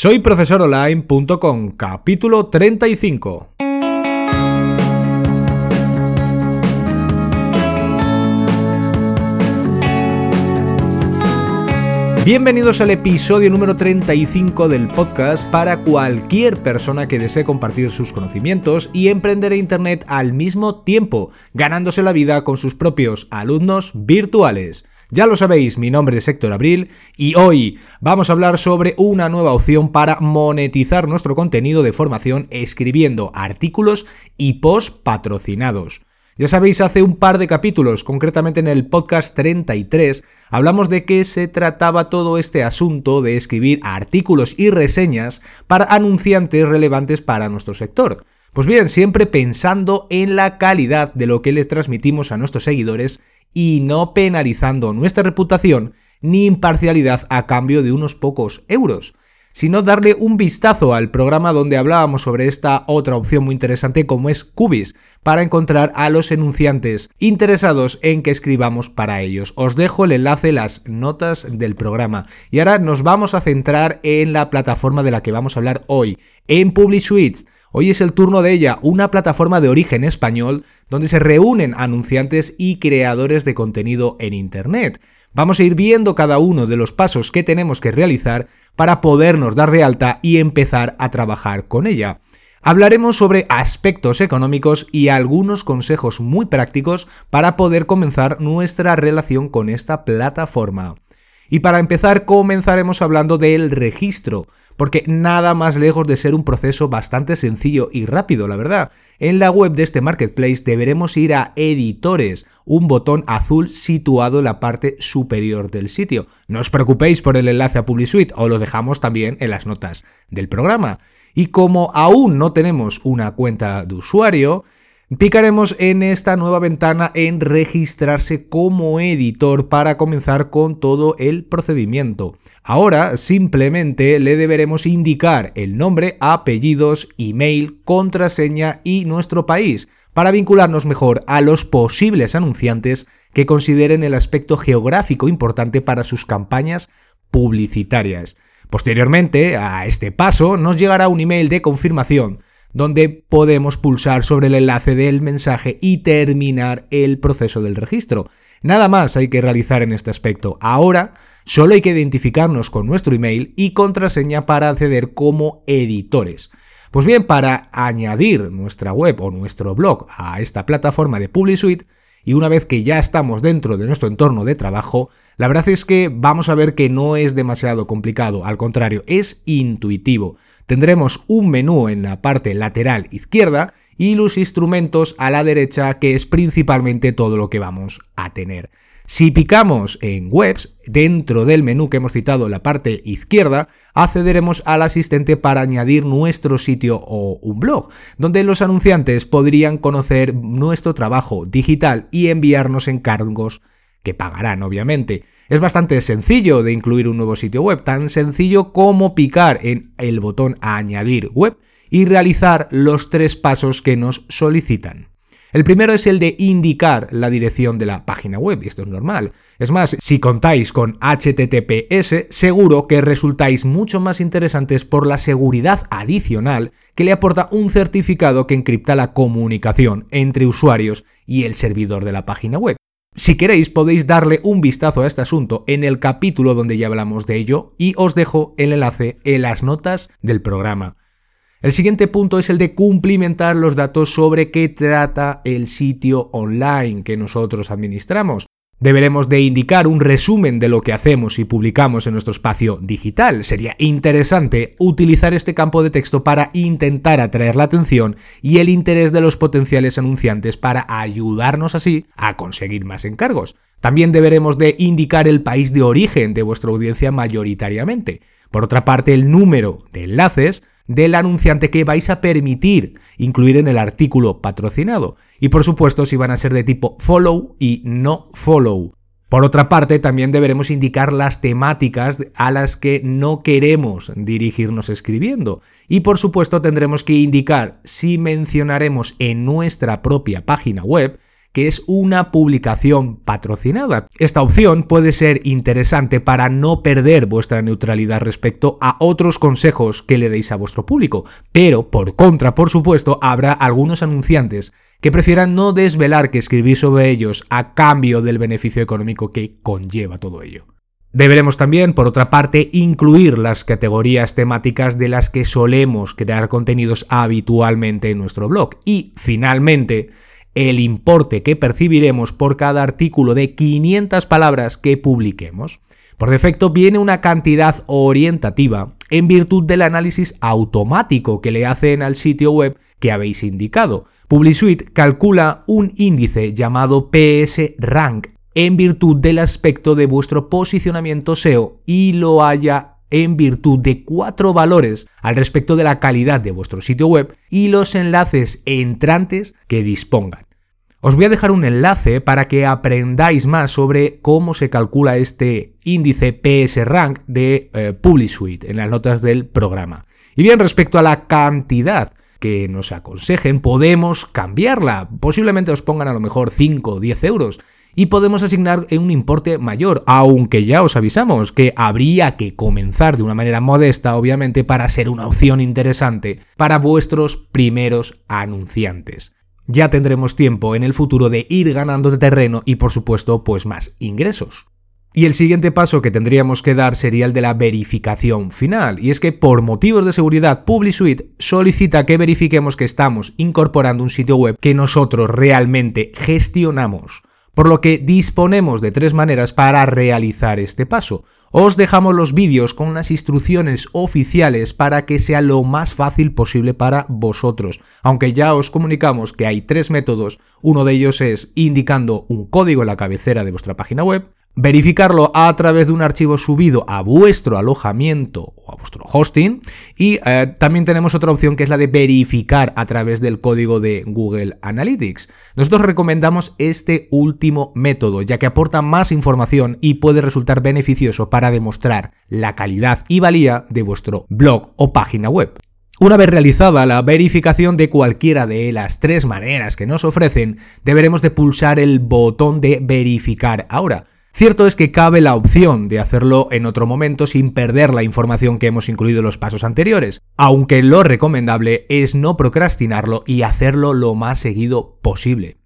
Soy profesoronline.com, capítulo 35. Bienvenidos al episodio número 35 del podcast para cualquier persona que desee compartir sus conocimientos y emprender Internet al mismo tiempo, ganándose la vida con sus propios alumnos virtuales. Ya lo sabéis, mi nombre es Héctor Abril y hoy vamos a hablar sobre una nueva opción para monetizar nuestro contenido de formación escribiendo artículos y post patrocinados. Ya sabéis, hace un par de capítulos, concretamente en el podcast 33, hablamos de qué se trataba todo este asunto de escribir artículos y reseñas para anunciantes relevantes para nuestro sector. Pues bien, siempre pensando en la calidad de lo que les transmitimos a nuestros seguidores y no penalizando nuestra reputación ni imparcialidad a cambio de unos pocos euros, sino darle un vistazo al programa donde hablábamos sobre esta otra opción muy interesante como es Cubis, para encontrar a los enunciantes interesados en que escribamos para ellos. Os dejo el enlace, las notas del programa. Y ahora nos vamos a centrar en la plataforma de la que vamos a hablar hoy, en PubliSuite. Hoy es el turno de ella, una plataforma de origen español donde se reúnen anunciantes y creadores de contenido en Internet. Vamos a ir viendo cada uno de los pasos que tenemos que realizar para podernos dar de alta y empezar a trabajar con ella. Hablaremos sobre aspectos económicos y algunos consejos muy prácticos para poder comenzar nuestra relación con esta plataforma. Y para empezar comenzaremos hablando del registro, porque nada más lejos de ser un proceso bastante sencillo y rápido, la verdad. En la web de este marketplace deberemos ir a editores, un botón azul situado en la parte superior del sitio. No os preocupéis por el enlace a PubliSuite, os lo dejamos también en las notas del programa. Y como aún no tenemos una cuenta de usuario, Picaremos en esta nueva ventana en registrarse como editor para comenzar con todo el procedimiento. Ahora simplemente le deberemos indicar el nombre, apellidos, email, contraseña y nuestro país para vincularnos mejor a los posibles anunciantes que consideren el aspecto geográfico importante para sus campañas publicitarias. Posteriormente a este paso nos llegará un email de confirmación donde podemos pulsar sobre el enlace del mensaje y terminar el proceso del registro. Nada más hay que realizar en este aspecto. Ahora solo hay que identificarnos con nuestro email y contraseña para acceder como editores. Pues bien, para añadir nuestra web o nuestro blog a esta plataforma de PubliSuite, y una vez que ya estamos dentro de nuestro entorno de trabajo, la verdad es que vamos a ver que no es demasiado complicado, al contrario, es intuitivo tendremos un menú en la parte lateral izquierda y los instrumentos a la derecha, que es principalmente todo lo que vamos a tener. Si picamos en webs, dentro del menú que hemos citado en la parte izquierda, accederemos al asistente para añadir nuestro sitio o un blog, donde los anunciantes podrían conocer nuestro trabajo digital y enviarnos encargos pagarán obviamente. Es bastante sencillo de incluir un nuevo sitio web, tan sencillo como picar en el botón añadir web y realizar los tres pasos que nos solicitan. El primero es el de indicar la dirección de la página web, y esto es normal. Es más, si contáis con HTTPS, seguro que resultáis mucho más interesantes por la seguridad adicional que le aporta un certificado que encripta la comunicación entre usuarios y el servidor de la página web. Si queréis podéis darle un vistazo a este asunto en el capítulo donde ya hablamos de ello y os dejo el enlace en las notas del programa. El siguiente punto es el de cumplimentar los datos sobre qué trata el sitio online que nosotros administramos. Deberemos de indicar un resumen de lo que hacemos y publicamos en nuestro espacio digital. Sería interesante utilizar este campo de texto para intentar atraer la atención y el interés de los potenciales anunciantes para ayudarnos así a conseguir más encargos. También deberemos de indicar el país de origen de vuestra audiencia mayoritariamente. Por otra parte, el número de enlaces del anunciante que vais a permitir incluir en el artículo patrocinado. Y por supuesto si van a ser de tipo follow y no follow. Por otra parte, también deberemos indicar las temáticas a las que no queremos dirigirnos escribiendo. Y por supuesto tendremos que indicar si mencionaremos en nuestra propia página web que es una publicación patrocinada. Esta opción puede ser interesante para no perder vuestra neutralidad respecto a otros consejos que le deis a vuestro público, pero por contra, por supuesto, habrá algunos anunciantes que prefieran no desvelar que escribir sobre ellos a cambio del beneficio económico que conlleva todo ello. Deberemos también, por otra parte, incluir las categorías temáticas de las que solemos crear contenidos habitualmente en nuestro blog. Y, finalmente, el importe que percibiremos por cada artículo de 500 palabras que publiquemos. Por defecto viene una cantidad orientativa en virtud del análisis automático que le hacen al sitio web que habéis indicado. PubliSuite calcula un índice llamado PS Rank en virtud del aspecto de vuestro posicionamiento SEO y lo haya en virtud de cuatro valores al respecto de la calidad de vuestro sitio web y los enlaces entrantes que dispongan. Os voy a dejar un enlace para que aprendáis más sobre cómo se calcula este índice PS Rank de eh, PubliSuite en las notas del programa. Y bien, respecto a la cantidad que nos aconsejen, podemos cambiarla. Posiblemente os pongan a lo mejor 5 o 10 euros y podemos asignar un importe mayor, aunque ya os avisamos que habría que comenzar de una manera modesta, obviamente, para ser una opción interesante para vuestros primeros anunciantes. Ya tendremos tiempo en el futuro de ir ganando de terreno y por supuesto pues más ingresos. Y el siguiente paso que tendríamos que dar sería el de la verificación final, y es que por motivos de seguridad PubliSuite solicita que verifiquemos que estamos incorporando un sitio web que nosotros realmente gestionamos por lo que disponemos de tres maneras para realizar este paso. Os dejamos los vídeos con las instrucciones oficiales para que sea lo más fácil posible para vosotros, aunque ya os comunicamos que hay tres métodos, uno de ellos es indicando un código en la cabecera de vuestra página web, verificarlo a través de un archivo subido a vuestro alojamiento o a vuestro hosting y eh, también tenemos otra opción que es la de verificar a través del código de Google Analytics. Nosotros recomendamos este último método ya que aporta más información y puede resultar beneficioso para demostrar la calidad y valía de vuestro blog o página web. Una vez realizada la verificación de cualquiera de las tres maneras que nos ofrecen, deberemos de pulsar el botón de verificar ahora Cierto es que cabe la opción de hacerlo en otro momento sin perder la información que hemos incluido en los pasos anteriores, aunque lo recomendable es no procrastinarlo y hacerlo lo más seguido posible.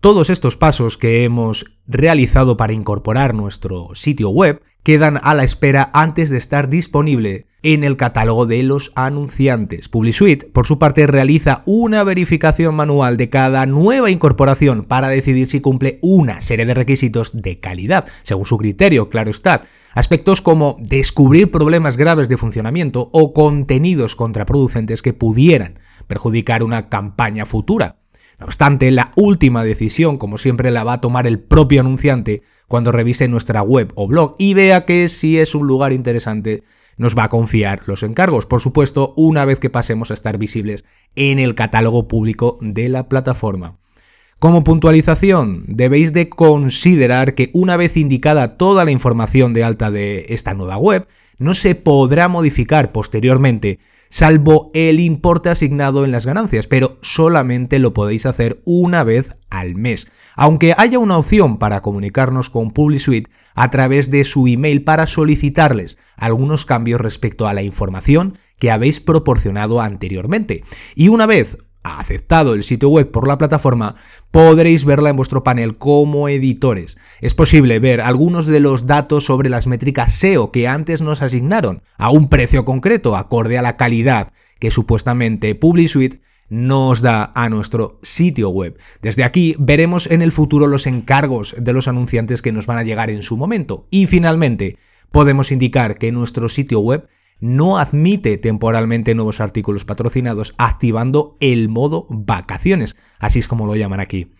Todos estos pasos que hemos realizado para incorporar nuestro sitio web quedan a la espera antes de estar disponible en el catálogo de los anunciantes. PubliSuite, por su parte, realiza una verificación manual de cada nueva incorporación para decidir si cumple una serie de requisitos de calidad, según su criterio, claro está. Aspectos como descubrir problemas graves de funcionamiento o contenidos contraproducentes que pudieran perjudicar una campaña futura. No obstante, la última decisión, como siempre, la va a tomar el propio anunciante cuando revise nuestra web o blog y vea que si es un lugar interesante nos va a confiar los encargos, por supuesto, una vez que pasemos a estar visibles en el catálogo público de la plataforma. Como puntualización, debéis de considerar que una vez indicada toda la información de alta de esta nueva web, no se podrá modificar posteriormente, salvo el importe asignado en las ganancias, pero solamente lo podéis hacer una vez al mes, aunque haya una opción para comunicarnos con PubliSuite a través de su email para solicitarles algunos cambios respecto a la información que habéis proporcionado anteriormente. Y una vez aceptado el sitio web por la plataforma, podréis verla en vuestro panel como editores. Es posible ver algunos de los datos sobre las métricas SEO que antes nos asignaron a un precio concreto acorde a la calidad que supuestamente PubliSuite nos da a nuestro sitio web. Desde aquí veremos en el futuro los encargos de los anunciantes que nos van a llegar en su momento. Y finalmente, podemos indicar que nuestro sitio web no admite temporalmente nuevos artículos patrocinados activando el modo vacaciones, así es como lo llaman aquí.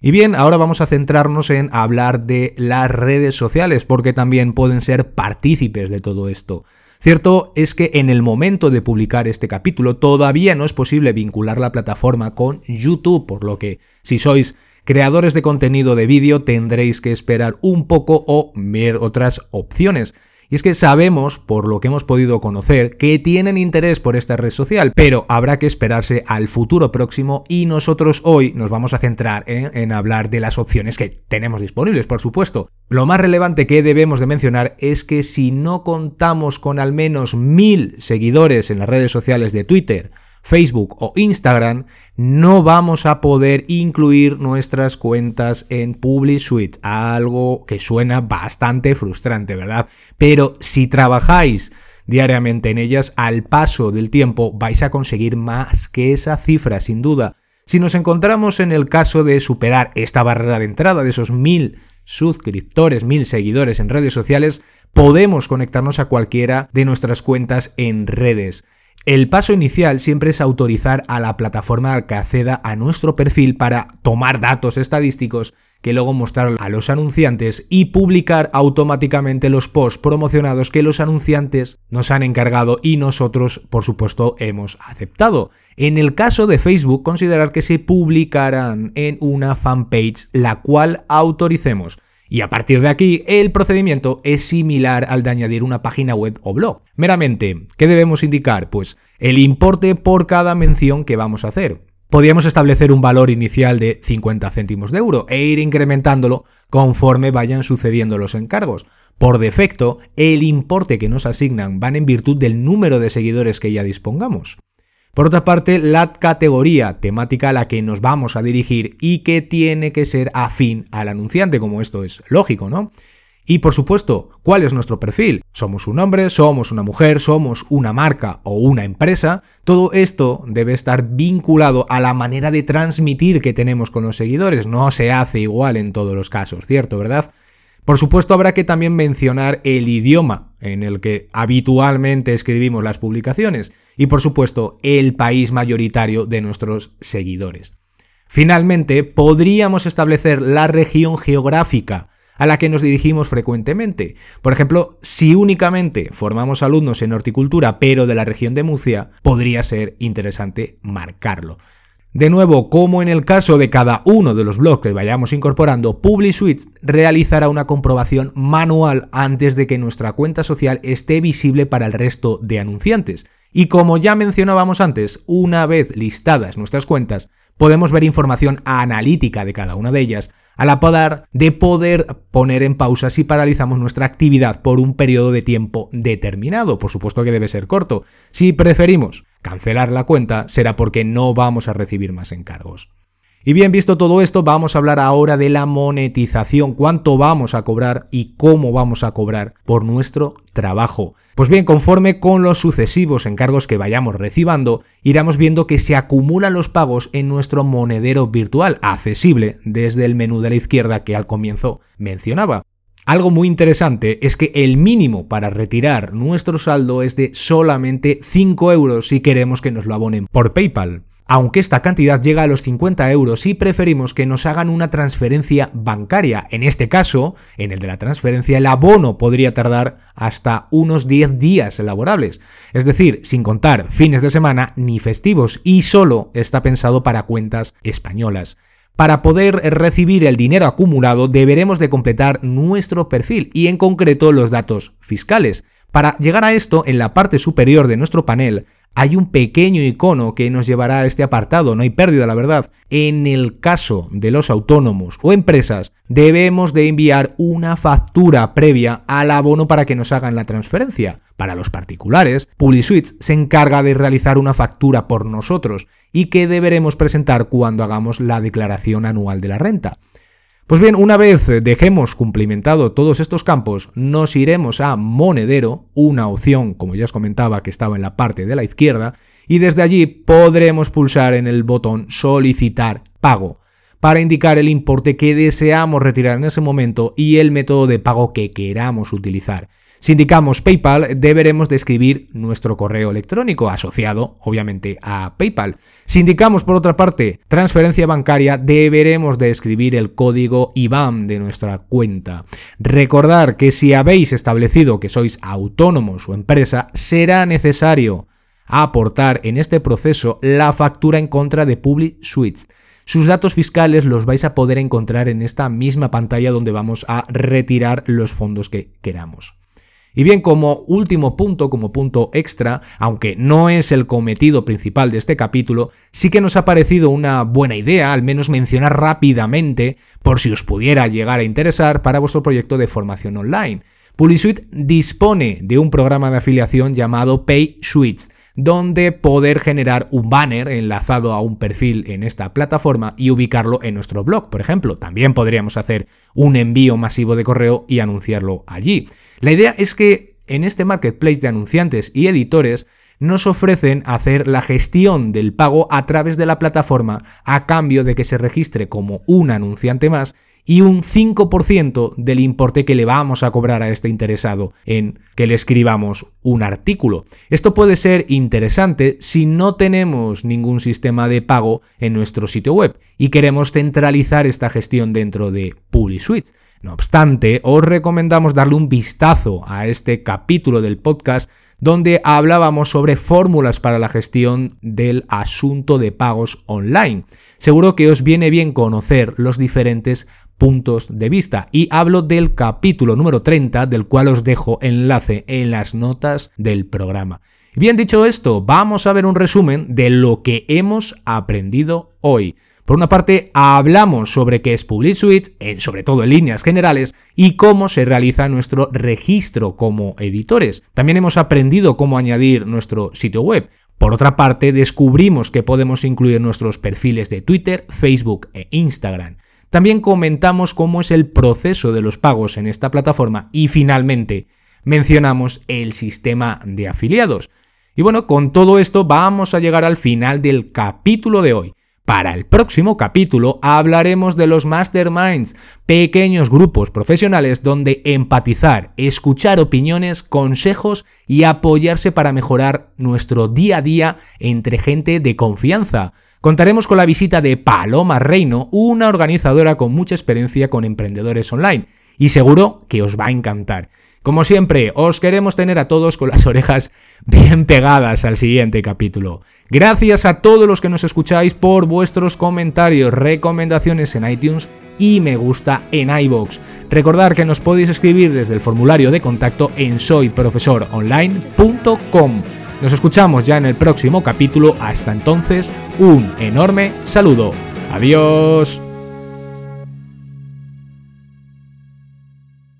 Y bien, ahora vamos a centrarnos en hablar de las redes sociales, porque también pueden ser partícipes de todo esto. Cierto es que en el momento de publicar este capítulo todavía no es posible vincular la plataforma con YouTube, por lo que si sois creadores de contenido de vídeo tendréis que esperar un poco o ver otras opciones. Y es que sabemos, por lo que hemos podido conocer, que tienen interés por esta red social, pero habrá que esperarse al futuro próximo y nosotros hoy nos vamos a centrar en, hablar de las opciones que tenemos disponibles, por supuesto. Lo más relevante que debemos de mencionar es que si no contamos con al menos mil seguidores en las redes sociales de Twitter, Facebook o Instagram, no vamos a poder incluir nuestras cuentas en Public Suite, algo que suena bastante frustrante, ¿verdad? Pero si trabajáis diariamente en ellas, al paso del tiempo vais a conseguir más que esa cifra, sin duda. Si nos encontramos en el caso de superar esta barrera de entrada de esos mil suscriptores, mil seguidores en redes sociales, podemos conectarnos a cualquiera de nuestras cuentas en redes. El paso inicial siempre es autorizar a la plataforma que acceda a nuestro perfil para tomar datos estadísticos que luego mostrar a los anunciantes y publicar automáticamente los posts promocionados que los anunciantes nos han encargado y nosotros, por supuesto, hemos aceptado. En el caso de Facebook, considerar que se publicarán en una fanpage la cual autoricemos. Y a partir de aquí, el procedimiento es similar al de añadir una página web o blog. Meramente, ¿qué debemos indicar? Pues el importe por cada mención que vamos a hacer. Podríamos establecer un valor inicial de 50 céntimos de euro e ir incrementándolo conforme vayan sucediendo los encargos. Por defecto, el importe que nos asignan van en virtud del número de seguidores que ya dispongamos. Por otra parte, la categoría temática a la que nos vamos a dirigir y que tiene que ser afín al anunciante, como esto es lógico, ¿no? Y por supuesto, ¿cuál es nuestro perfil? ¿Somos un hombre? ¿Somos una mujer? ¿Somos una marca o una empresa? Todo esto debe estar vinculado a la manera de transmitir que tenemos con los seguidores. No se hace igual en todos los casos, ¿cierto? ¿Verdad? Por supuesto, habrá que también mencionar el idioma en el que habitualmente escribimos las publicaciones y, por supuesto, el país mayoritario de nuestros seguidores. Finalmente, podríamos establecer la región geográfica a la que nos dirigimos frecuentemente. Por ejemplo, si únicamente formamos alumnos en horticultura pero de la región de Murcia, podría ser interesante marcarlo. De nuevo, como en el caso de cada uno de los blogs que vayamos incorporando, PubliSuite realizará una comprobación manual antes de que nuestra cuenta social esté visible para el resto de anunciantes. Y como ya mencionábamos antes, una vez listadas nuestras cuentas, podemos ver información analítica de cada una de ellas, a la par de poder poner en pausa si paralizamos nuestra actividad por un periodo de tiempo determinado. Por supuesto que debe ser corto. Si preferimos cancelar la cuenta, será porque no vamos a recibir más encargos. Y bien visto todo esto, vamos a hablar ahora de la monetización, cuánto vamos a cobrar y cómo vamos a cobrar por nuestro trabajo. Pues bien, conforme con los sucesivos encargos que vayamos recibiendo, iremos viendo que se acumulan los pagos en nuestro monedero virtual, accesible desde el menú de la izquierda que al comienzo mencionaba. Algo muy interesante es que el mínimo para retirar nuestro saldo es de solamente 5 euros si queremos que nos lo abonen por PayPal aunque esta cantidad llega a los 50 euros y preferimos que nos hagan una transferencia bancaria. En este caso, en el de la transferencia, el abono podría tardar hasta unos 10 días laborables, es decir, sin contar fines de semana ni festivos, y solo está pensado para cuentas españolas. Para poder recibir el dinero acumulado deberemos de completar nuestro perfil y en concreto los datos fiscales. Para llegar a esto, en la parte superior de nuestro panel hay un pequeño icono que nos llevará a este apartado, no hay pérdida, la verdad. En el caso de los autónomos o empresas, debemos de enviar una factura previa al abono para que nos hagan la transferencia. Para los particulares, PubliSuite se encarga de realizar una factura por nosotros y que deberemos presentar cuando hagamos la declaración anual de la renta. Pues bien, una vez dejemos cumplimentado todos estos campos, nos iremos a Monedero, una opción, como ya os comentaba, que estaba en la parte de la izquierda, y desde allí podremos pulsar en el botón Solicitar pago para indicar el importe que deseamos retirar en ese momento y el método de pago que queramos utilizar. Si indicamos PayPal, deberemos describir nuestro correo electrónico asociado, obviamente, a PayPal. Si indicamos, por otra parte, transferencia bancaria, deberemos de escribir el código IBAN de nuestra cuenta. Recordar que si habéis establecido que sois autónomos o empresa, será necesario aportar en este proceso la factura en contra de Public Suites. Sus datos fiscales los vais a poder encontrar en esta misma pantalla donde vamos a retirar los fondos que queramos. Y bien, como último punto, como punto extra, aunque no es el cometido principal de este capítulo, sí que nos ha parecido una buena idea, al menos mencionar rápidamente, por si os pudiera llegar a interesar, para vuestro proyecto de formación online. PuliSuite dispone de un programa de afiliación llamado Pay Suites, donde poder generar un banner enlazado a un perfil en esta plataforma y ubicarlo en nuestro blog, por ejemplo. También podríamos hacer un envío masivo de correo y anunciarlo allí. La idea es que en este marketplace de anunciantes y editores nos ofrecen hacer la gestión del pago a través de la plataforma a cambio de que se registre como un anunciante más y un 5% del importe que le vamos a cobrar a este interesado en que le escribamos un artículo. Esto puede ser interesante si no tenemos ningún sistema de pago en nuestro sitio web y queremos centralizar esta gestión dentro de PuliSuite. No obstante, os recomendamos darle un vistazo a este capítulo del podcast donde hablábamos sobre fórmulas para la gestión del asunto de pagos online. Seguro que os viene bien conocer los diferentes puntos de vista y hablo del capítulo número 30 del cual os dejo enlace en las notas del programa. Bien dicho esto, vamos a ver un resumen de lo que hemos aprendido hoy. Por una parte, hablamos sobre qué es Public Suite, sobre todo en líneas generales, y cómo se realiza nuestro registro como editores. También hemos aprendido cómo añadir nuestro sitio web. Por otra parte, descubrimos que podemos incluir nuestros perfiles de Twitter, Facebook e Instagram. También comentamos cómo es el proceso de los pagos en esta plataforma y finalmente mencionamos el sistema de afiliados. Y bueno, con todo esto vamos a llegar al final del capítulo de hoy. Para el próximo capítulo hablaremos de los masterminds, pequeños grupos profesionales donde empatizar, escuchar opiniones, consejos y apoyarse para mejorar nuestro día a día entre gente de confianza. Contaremos con la visita de Paloma Reino, una organizadora con mucha experiencia con emprendedores online, y seguro que os va a encantar. Como siempre, os queremos tener a todos con las orejas bien pegadas al siguiente capítulo. Gracias a todos los que nos escucháis por vuestros comentarios, recomendaciones en iTunes y me gusta en iBox. Recordad que nos podéis escribir desde el formulario de contacto en soyprofesoronline.com. Nos escuchamos ya en el próximo capítulo. Hasta entonces, un enorme saludo. Adiós.